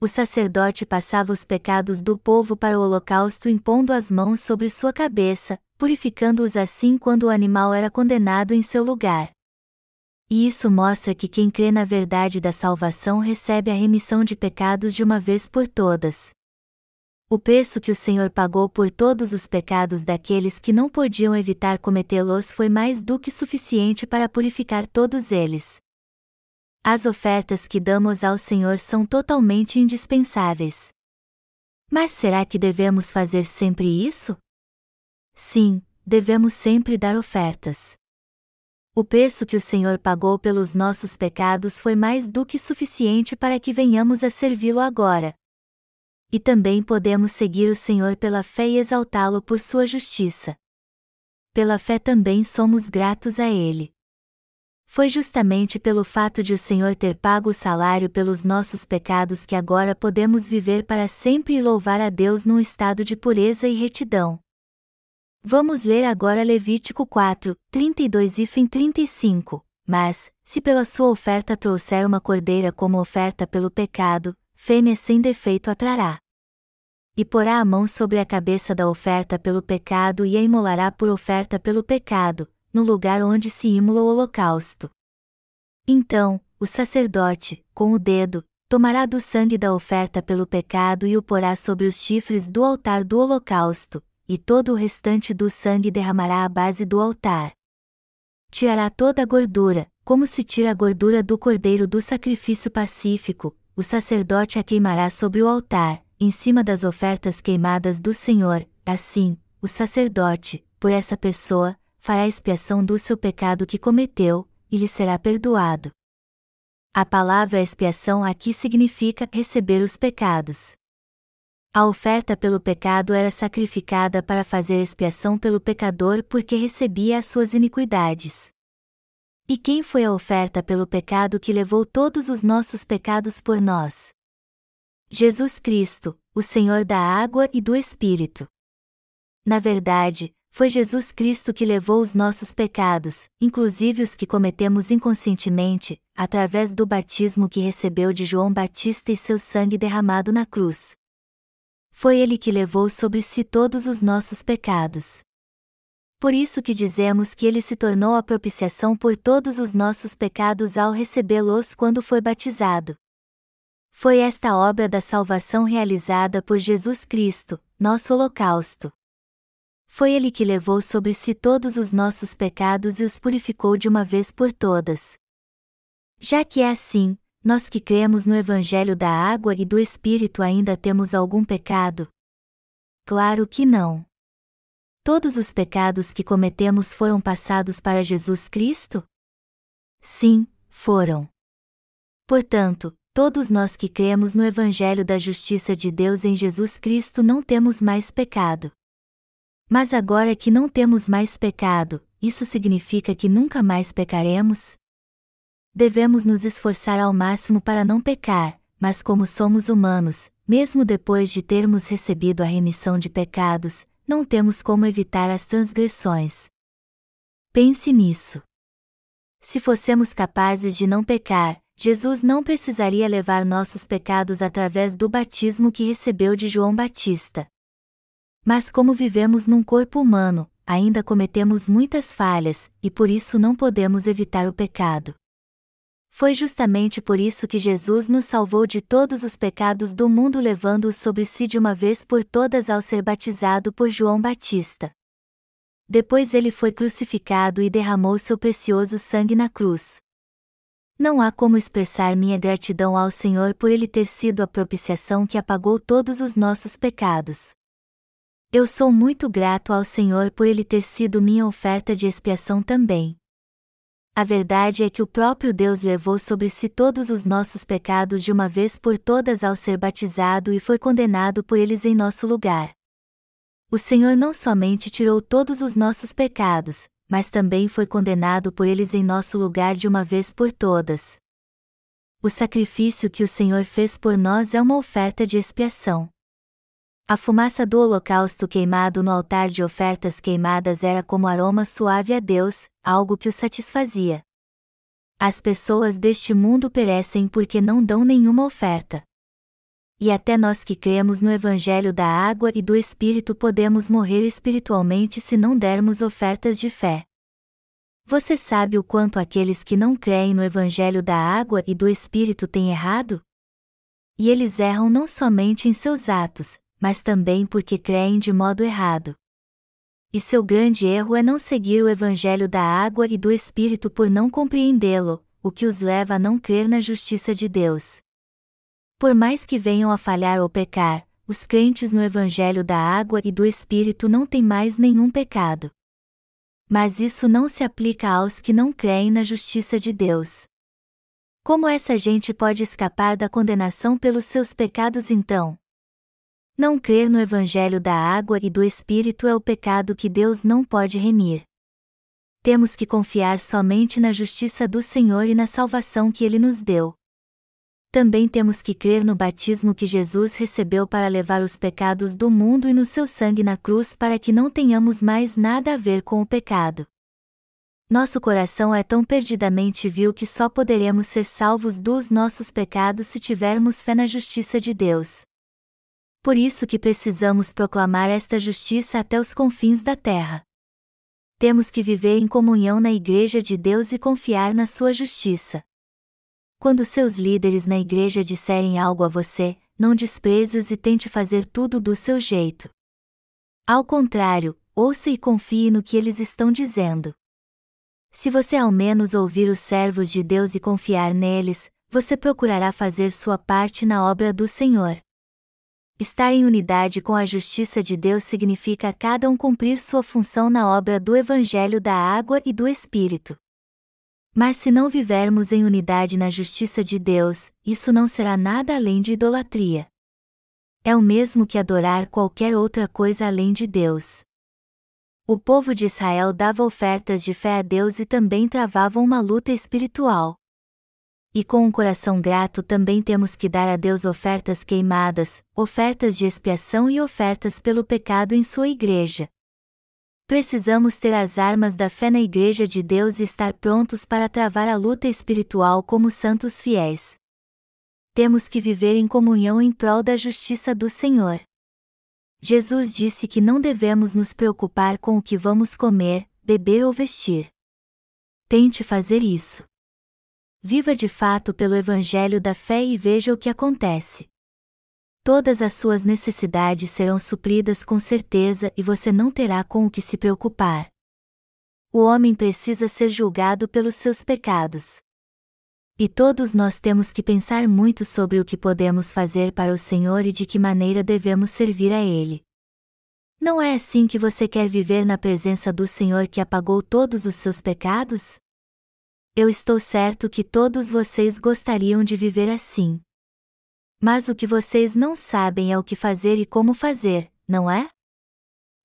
O sacerdote passava os pecados do povo para o holocausto impondo as mãos sobre sua cabeça, purificando-os assim quando o animal era condenado em seu lugar. E isso mostra que quem crê na verdade da salvação recebe a remissão de pecados de uma vez por todas. O preço que o Senhor pagou por todos os pecados daqueles que não podiam evitar cometê-los foi mais do que suficiente para purificar todos eles. As ofertas que damos ao Senhor são totalmente indispensáveis. Mas será que devemos fazer sempre isso? Sim, devemos sempre dar ofertas. O preço que o Senhor pagou pelos nossos pecados foi mais do que suficiente para que venhamos a servi-lo agora. E também podemos seguir o Senhor pela fé e exaltá-lo por sua justiça. Pela fé também somos gratos a Ele. Foi justamente pelo fato de o Senhor ter pago o salário pelos nossos pecados que agora podemos viver para sempre e louvar a Deus num estado de pureza e retidão. Vamos ler agora Levítico 4, 32 e fim 35. Mas, se pela sua oferta trouxer uma cordeira como oferta pelo pecado, fêmea sem defeito a trará. E porá a mão sobre a cabeça da oferta pelo pecado e a imolará por oferta pelo pecado, no lugar onde se imola o holocausto. Então, o sacerdote, com o dedo, tomará do sangue da oferta pelo pecado e o porá sobre os chifres do altar do holocausto, e todo o restante do sangue derramará à base do altar. Tirará toda a gordura, como se tira a gordura do cordeiro do sacrifício pacífico, o sacerdote a queimará sobre o altar, em cima das ofertas queimadas do Senhor, assim, o sacerdote, por essa pessoa, fará expiação do seu pecado que cometeu, e lhe será perdoado. A palavra expiação aqui significa receber os pecados. A oferta pelo pecado era sacrificada para fazer expiação pelo pecador porque recebia as suas iniquidades. E quem foi a oferta pelo pecado que levou todos os nossos pecados por nós? Jesus Cristo, o Senhor da água e do Espírito. Na verdade, foi Jesus Cristo que levou os nossos pecados, inclusive os que cometemos inconscientemente, através do batismo que recebeu de João Batista e seu sangue derramado na cruz. Foi ele que levou sobre si todos os nossos pecados. Por isso que dizemos que ele se tornou a propiciação por todos os nossos pecados ao recebê-los quando foi batizado. Foi esta obra da salvação realizada por Jesus Cristo, nosso holocausto. Foi ele que levou sobre si todos os nossos pecados e os purificou de uma vez por todas. Já que é assim, nós que cremos no Evangelho da água e do Espírito ainda temos algum pecado? Claro que não. Todos os pecados que cometemos foram passados para Jesus Cristo? Sim, foram. Portanto, todos nós que cremos no Evangelho da Justiça de Deus em Jesus Cristo não temos mais pecado. Mas agora que não temos mais pecado, isso significa que nunca mais pecaremos? Devemos nos esforçar ao máximo para não pecar, mas como somos humanos, mesmo depois de termos recebido a remissão de pecados, não temos como evitar as transgressões. Pense nisso. Se fossemos capazes de não pecar, Jesus não precisaria levar nossos pecados através do batismo que recebeu de João Batista. Mas como vivemos num corpo humano, ainda cometemos muitas falhas, e por isso não podemos evitar o pecado. Foi justamente por isso que Jesus nos salvou de todos os pecados do mundo, levando-os sobre si de uma vez por todas ao ser batizado por João Batista. Depois ele foi crucificado e derramou seu precioso sangue na cruz. Não há como expressar minha gratidão ao Senhor por ele ter sido a propiciação que apagou todos os nossos pecados. Eu sou muito grato ao Senhor por ele ter sido minha oferta de expiação também. A verdade é que o próprio Deus levou sobre si todos os nossos pecados de uma vez por todas ao ser batizado e foi condenado por eles em nosso lugar. O Senhor não somente tirou todos os nossos pecados, mas também foi condenado por eles em nosso lugar de uma vez por todas. O sacrifício que o Senhor fez por nós é uma oferta de expiação. A fumaça do holocausto queimado no altar de ofertas queimadas era como aroma suave a Deus, algo que o satisfazia. As pessoas deste mundo perecem porque não dão nenhuma oferta. E até nós que cremos no Evangelho da água e do Espírito podemos morrer espiritualmente se não dermos ofertas de fé. Você sabe o quanto aqueles que não creem no Evangelho da água e do Espírito têm errado? E eles erram não somente em seus atos, mas também porque creem de modo errado. E seu grande erro é não seguir o Evangelho da água e do Espírito por não compreendê-lo, o que os leva a não crer na justiça de Deus. Por mais que venham a falhar ou pecar, os crentes no Evangelho da água e do Espírito não têm mais nenhum pecado. Mas isso não se aplica aos que não creem na justiça de Deus. Como essa gente pode escapar da condenação pelos seus pecados então? Não crer no Evangelho da água e do Espírito é o pecado que Deus não pode remir. Temos que confiar somente na justiça do Senhor e na salvação que Ele nos deu. Também temos que crer no batismo que Jesus recebeu para levar os pecados do mundo e no seu sangue na cruz para que não tenhamos mais nada a ver com o pecado. Nosso coração é tão perdidamente vil que só poderemos ser salvos dos nossos pecados se tivermos fé na justiça de Deus por isso que precisamos proclamar esta justiça até os confins da terra. Temos que viver em comunhão na Igreja de Deus e confiar na sua justiça. Quando seus líderes na igreja disserem algo a você, não despreze-os e tente fazer tudo do seu jeito. Ao contrário, ouça e confie no que eles estão dizendo. Se você ao menos ouvir os servos de Deus e confiar neles, você procurará fazer sua parte na obra do Senhor. Estar em unidade com a justiça de Deus significa cada um cumprir sua função na obra do Evangelho da Água e do Espírito. Mas se não vivermos em unidade na justiça de Deus, isso não será nada além de idolatria. É o mesmo que adorar qualquer outra coisa além de Deus. O povo de Israel dava ofertas de fé a Deus e também travavam uma luta espiritual. E com um coração grato também temos que dar a Deus ofertas queimadas, ofertas de expiação e ofertas pelo pecado em sua igreja. Precisamos ter as armas da fé na Igreja de Deus e estar prontos para travar a luta espiritual como santos fiéis. Temos que viver em comunhão em prol da justiça do Senhor. Jesus disse que não devemos nos preocupar com o que vamos comer, beber ou vestir. Tente fazer isso. Viva de fato pelo Evangelho da fé e veja o que acontece todas as suas necessidades serão supridas com certeza e você não terá com o que se preocupar. O homem precisa ser julgado pelos seus pecados. E todos nós temos que pensar muito sobre o que podemos fazer para o Senhor e de que maneira devemos servir a Ele. Não é assim que você quer viver na presença do Senhor que apagou todos os seus pecados? Eu estou certo que todos vocês gostariam de viver assim. Mas o que vocês não sabem é o que fazer e como fazer, não é?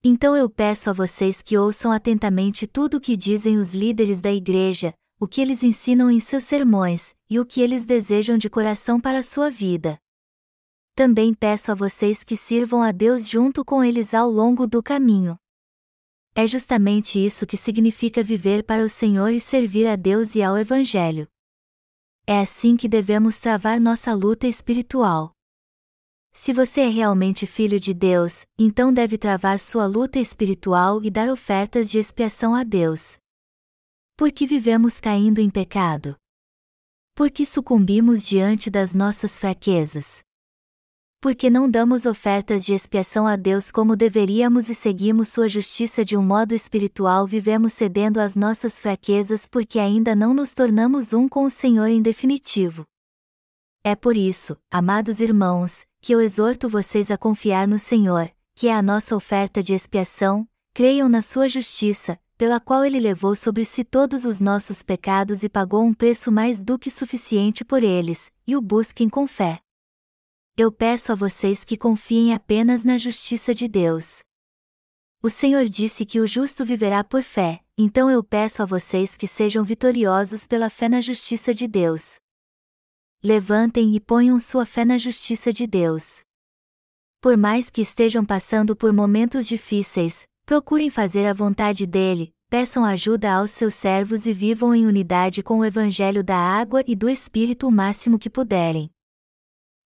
Então eu peço a vocês que ouçam atentamente tudo o que dizem os líderes da igreja, o que eles ensinam em seus sermões, e o que eles desejam de coração para a sua vida. Também peço a vocês que sirvam a Deus junto com eles ao longo do caminho. É justamente isso que significa viver para o Senhor e servir a Deus e ao Evangelho. É assim que devemos travar nossa luta espiritual. Se você é realmente filho de Deus, então deve travar sua luta espiritual e dar ofertas de expiação a Deus. Por que vivemos caindo em pecado? Por que sucumbimos diante das nossas fraquezas? Porque não damos ofertas de expiação a Deus como deveríamos e seguimos sua justiça de um modo espiritual, vivemos cedendo às nossas fraquezas porque ainda não nos tornamos um com o Senhor em definitivo. É por isso, amados irmãos, que eu exorto vocês a confiar no Senhor, que é a nossa oferta de expiação, creiam na sua justiça, pela qual ele levou sobre si todos os nossos pecados e pagou um preço mais do que suficiente por eles, e o busquem com fé eu peço a vocês que confiem apenas na justiça de Deus. O Senhor disse que o justo viverá por fé, então eu peço a vocês que sejam vitoriosos pela fé na justiça de Deus. Levantem e ponham sua fé na justiça de Deus. Por mais que estejam passando por momentos difíceis, procurem fazer a vontade dele, peçam ajuda aos seus servos e vivam em unidade com o Evangelho da água e do Espírito o máximo que puderem.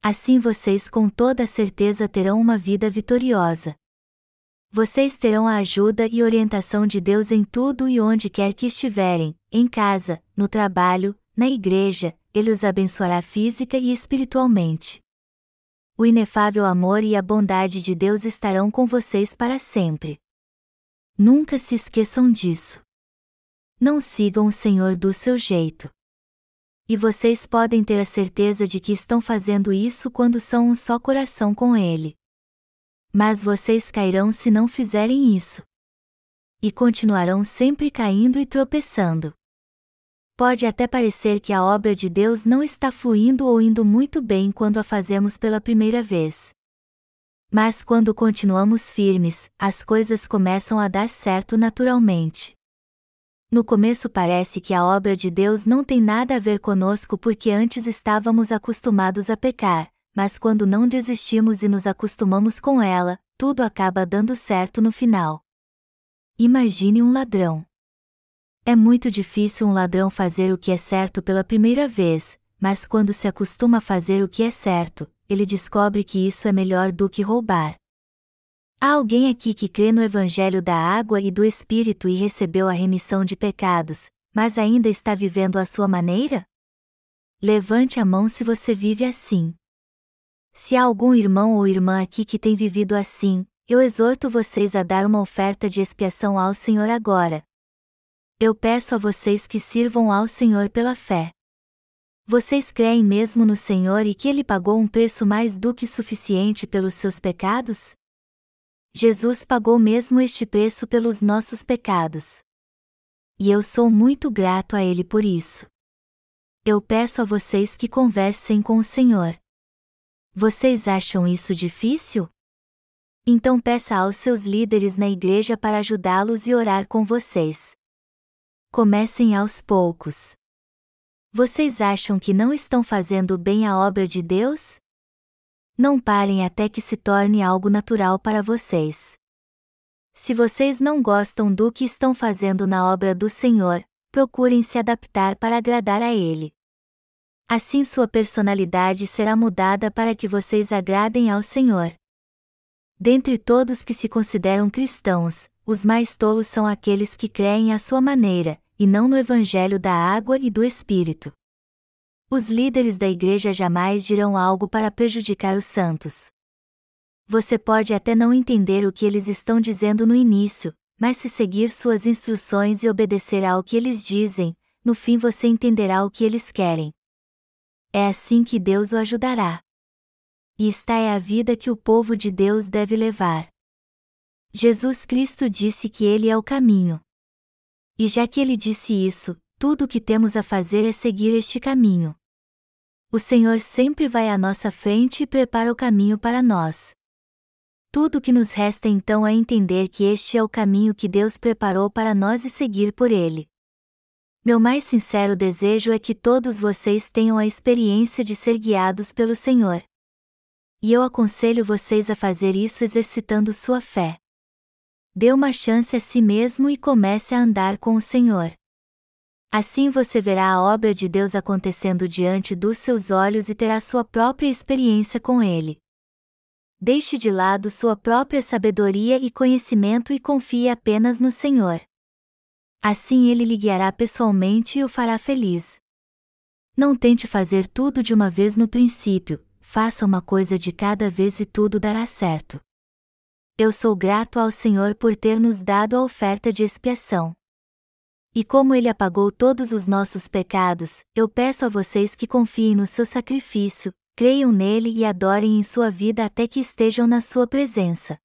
Assim vocês com toda certeza terão uma vida vitoriosa. Vocês terão a ajuda e orientação de Deus em tudo e onde quer que estiverem, em casa, no trabalho, na igreja, Ele os abençoará física e espiritualmente. O inefável amor e a bondade de Deus estarão com vocês para sempre. Nunca se esqueçam disso. Não sigam o Senhor do seu jeito. E vocês podem ter a certeza de que estão fazendo isso quando são um só coração com Ele. Mas vocês cairão se não fizerem isso. E continuarão sempre caindo e tropeçando. Pode até parecer que a obra de Deus não está fluindo ou indo muito bem quando a fazemos pela primeira vez. Mas quando continuamos firmes, as coisas começam a dar certo naturalmente. No começo parece que a obra de Deus não tem nada a ver conosco porque antes estávamos acostumados a pecar, mas quando não desistimos e nos acostumamos com ela, tudo acaba dando certo no final. Imagine um ladrão. É muito difícil um ladrão fazer o que é certo pela primeira vez, mas quando se acostuma a fazer o que é certo, ele descobre que isso é melhor do que roubar. Há alguém aqui que crê no Evangelho da água e do Espírito e recebeu a remissão de pecados, mas ainda está vivendo à sua maneira? Levante a mão se você vive assim. Se há algum irmão ou irmã aqui que tem vivido assim, eu exorto vocês a dar uma oferta de expiação ao Senhor agora. Eu peço a vocês que sirvam ao Senhor pela fé. Vocês creem mesmo no Senhor e que Ele pagou um preço mais do que suficiente pelos seus pecados? Jesus pagou mesmo este preço pelos nossos pecados. E eu sou muito grato a Ele por isso. Eu peço a vocês que conversem com o Senhor. Vocês acham isso difícil? Então peça aos seus líderes na igreja para ajudá-los e orar com vocês. Comecem aos poucos. Vocês acham que não estão fazendo bem a obra de Deus? Não parem até que se torne algo natural para vocês. Se vocês não gostam do que estão fazendo na obra do Senhor, procurem se adaptar para agradar a Ele. Assim sua personalidade será mudada para que vocês agradem ao Senhor. Dentre todos que se consideram cristãos, os mais tolos são aqueles que creem à sua maneira, e não no Evangelho da água e do Espírito. Os líderes da igreja jamais dirão algo para prejudicar os santos. Você pode até não entender o que eles estão dizendo no início, mas se seguir suas instruções e obedecer ao que eles dizem, no fim você entenderá o que eles querem. É assim que Deus o ajudará. E esta é a vida que o povo de Deus deve levar. Jesus Cristo disse que Ele é o caminho. E já que Ele disse isso, tudo o que temos a fazer é seguir este caminho. O Senhor sempre vai à nossa frente e prepara o caminho para nós. Tudo o que nos resta então é entender que este é o caminho que Deus preparou para nós e seguir por ele. Meu mais sincero desejo é que todos vocês tenham a experiência de ser guiados pelo Senhor. E eu aconselho vocês a fazer isso exercitando sua fé. Dê uma chance a si mesmo e comece a andar com o Senhor. Assim você verá a obra de Deus acontecendo diante dos seus olhos e terá sua própria experiência com Ele. Deixe de lado sua própria sabedoria e conhecimento e confie apenas no Senhor. Assim ele lhe guiará pessoalmente e o fará feliz. Não tente fazer tudo de uma vez no princípio, faça uma coisa de cada vez e tudo dará certo. Eu sou grato ao Senhor por ter nos dado a oferta de expiação. E como ele apagou todos os nossos pecados, eu peço a vocês que confiem no seu sacrifício, creiam nele e adorem em sua vida até que estejam na sua presença.